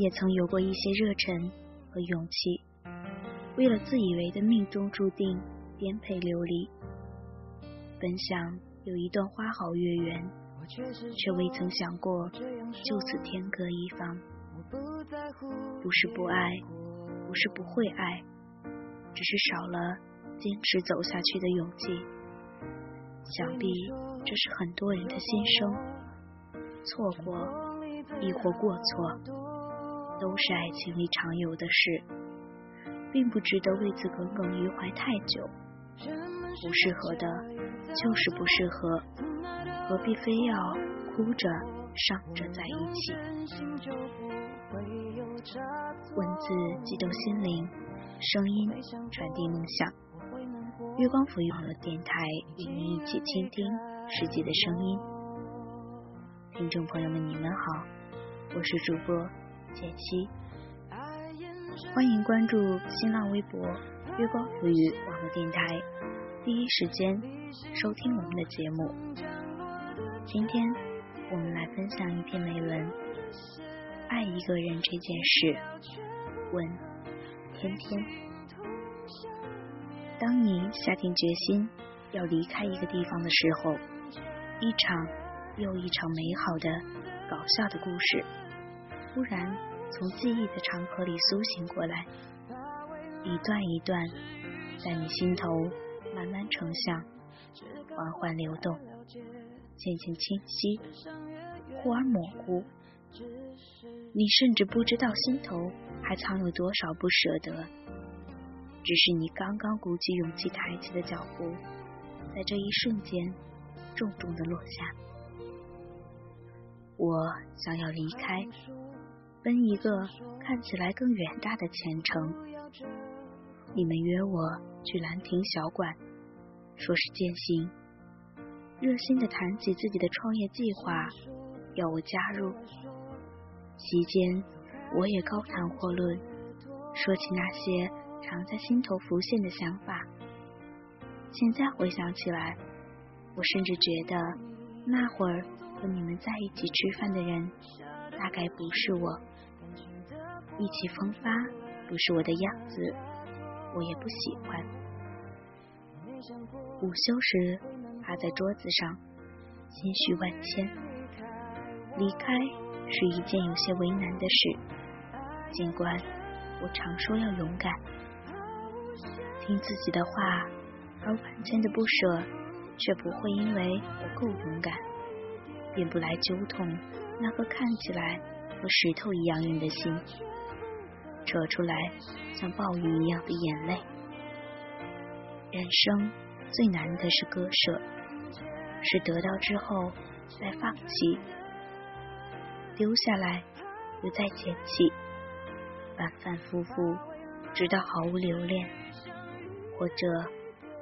也曾有过一些热忱和勇气，为了自以为的命中注定颠沛流离。本想有一段花好月圆，却未曾想过就此天各一方。不是不爱，不是不会爱，只是少了坚持走下去的勇气。想必这是很多人的心声。错过，亦或过错，都是爱情里常有的事，并不值得为此耿耿于怀太久。不适合的，就是不适合，何必非要哭着伤着在一起？文字激动心灵，声音传递梦想。月光抚育网络电台与您一起倾听世界的声音。听众朋友们，你们好，我是主播简溪，欢迎关注新浪微博月光浮语网络电台，第一时间收听我们的节目。今天我们来分享一篇美文：爱一个人这件事。问天天。当你下定决心要离开一个地方的时候，一场又一场美好的、搞笑的故事，突然从记忆的长河里苏醒过来，一段一段，在你心头慢慢成像，缓缓流动，渐渐清晰，忽而模糊。你甚至不知道心头还藏有多少不舍得。只是你刚刚鼓起勇气抬起的脚步，在这一瞬间重重的落下。我想要离开，奔一个看起来更远大的前程。你们约我去兰亭小馆，说是践行，热心的谈起自己的创业计划，要我加入。席间，我也高谈阔论，说起那些。常在心头浮现的想法，现在回想起来，我甚至觉得那会儿和你们在一起吃饭的人，大概不是我。意气风发不是我的样子，我也不喜欢。午休时趴在桌子上，心绪万千。离开是一件有些为难的事，尽管我常说要勇敢。听自己的话，而万千的不舍，却不会因为我够勇敢，便不来揪痛那颗看起来和石头一样硬的心，扯出来像暴雨一样的眼泪。人生最难的是割舍，是得到之后再放弃，丢下来又再捡起，反反复复，直到毫无留恋。或者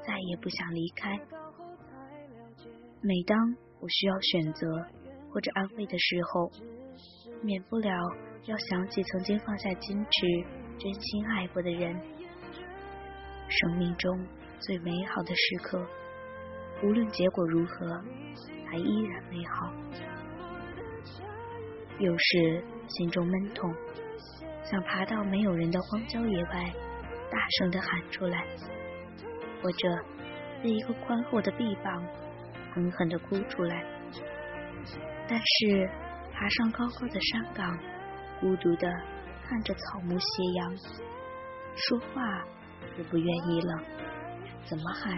再也不想离开。每当我需要选择或者安慰的时候，免不了要想起曾经放下矜持、真心爱过的人。生命中最美好的时刻，无论结果如何，还依然美好。有时心中闷痛，想爬到没有人的荒郊野外，大声的喊出来。或者在一个宽厚的臂膀，狠狠的哭出来。但是爬上高高的山岗，孤独地看着草木斜阳，说话也不愿意了，怎么喊？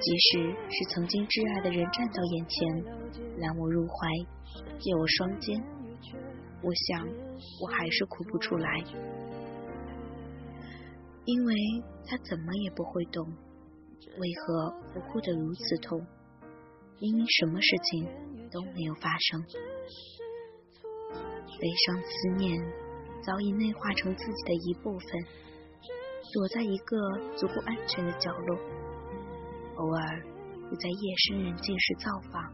即使是曾经挚爱的人站到眼前，揽我入怀，借我双肩，我想我还是哭不出来。因为他怎么也不会懂，为何我哭得如此痛？明明什么事情都没有发生，悲伤思念早已内化成自己的一部分，躲在一个足够安全的角落，偶尔会在夜深人静时造访，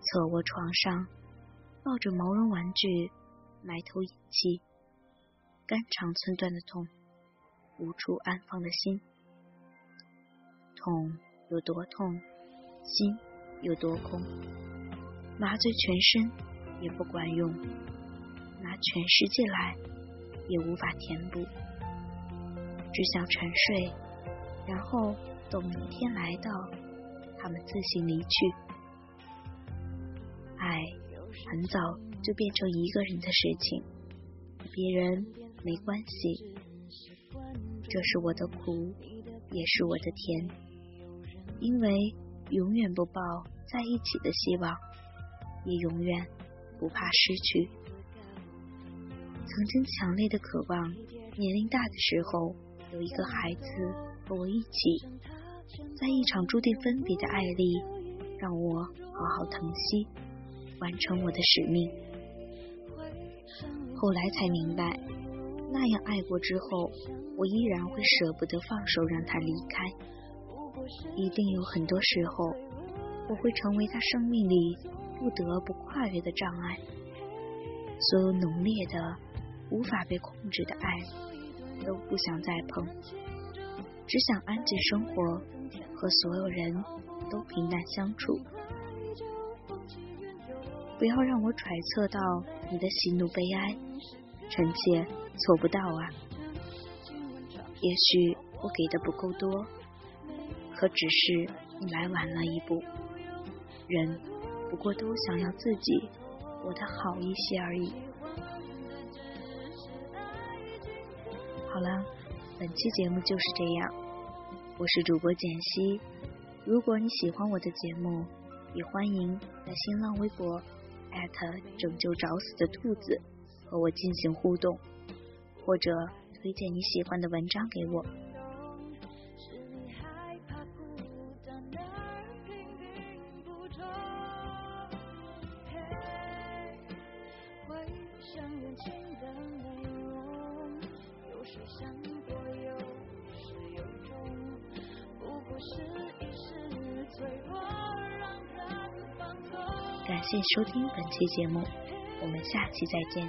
侧卧床上，抱着毛绒玩具，埋头饮泣，肝肠寸断的痛。无处安放的心，痛有多痛，心有多空，麻醉全身也不管用，拿全世界来也无法填补，只想沉睡，然后等明天来到，他们自行离去。爱很早就变成一个人的事情，别人没关系。这是我的苦，也是我的甜，因为永远不抱在一起的希望，也永远不怕失去。曾经强烈的渴望，年龄大的时候有一个孩子和我一起，在一场注定分别的爱里，让我好好疼惜，完成我的使命。后来才明白，那样爱过之后，我依然会舍不得放手让他离开。一定有很多时候，我会成为他生命里不得不跨越的障碍。所有浓烈的。无法被控制的爱，都不想再碰，只想安静生活，和所有人都平淡相处。不要让我揣测到你的喜怒悲哀，臣妾做不到啊。也许我给的不够多，可只是你来晚了一步。人不过都想要自己活得好一些而已。好了，本期节目就是这样。我是主播简溪。如果你喜欢我的节目，也欢迎在新浪微博艾特拯救找死的兔子和我进行互动，或者推荐你喜欢的文章给我。却想过有始有终，不过是一时脆弱，让人放纵。感谢收听本期节目，我们下期再见。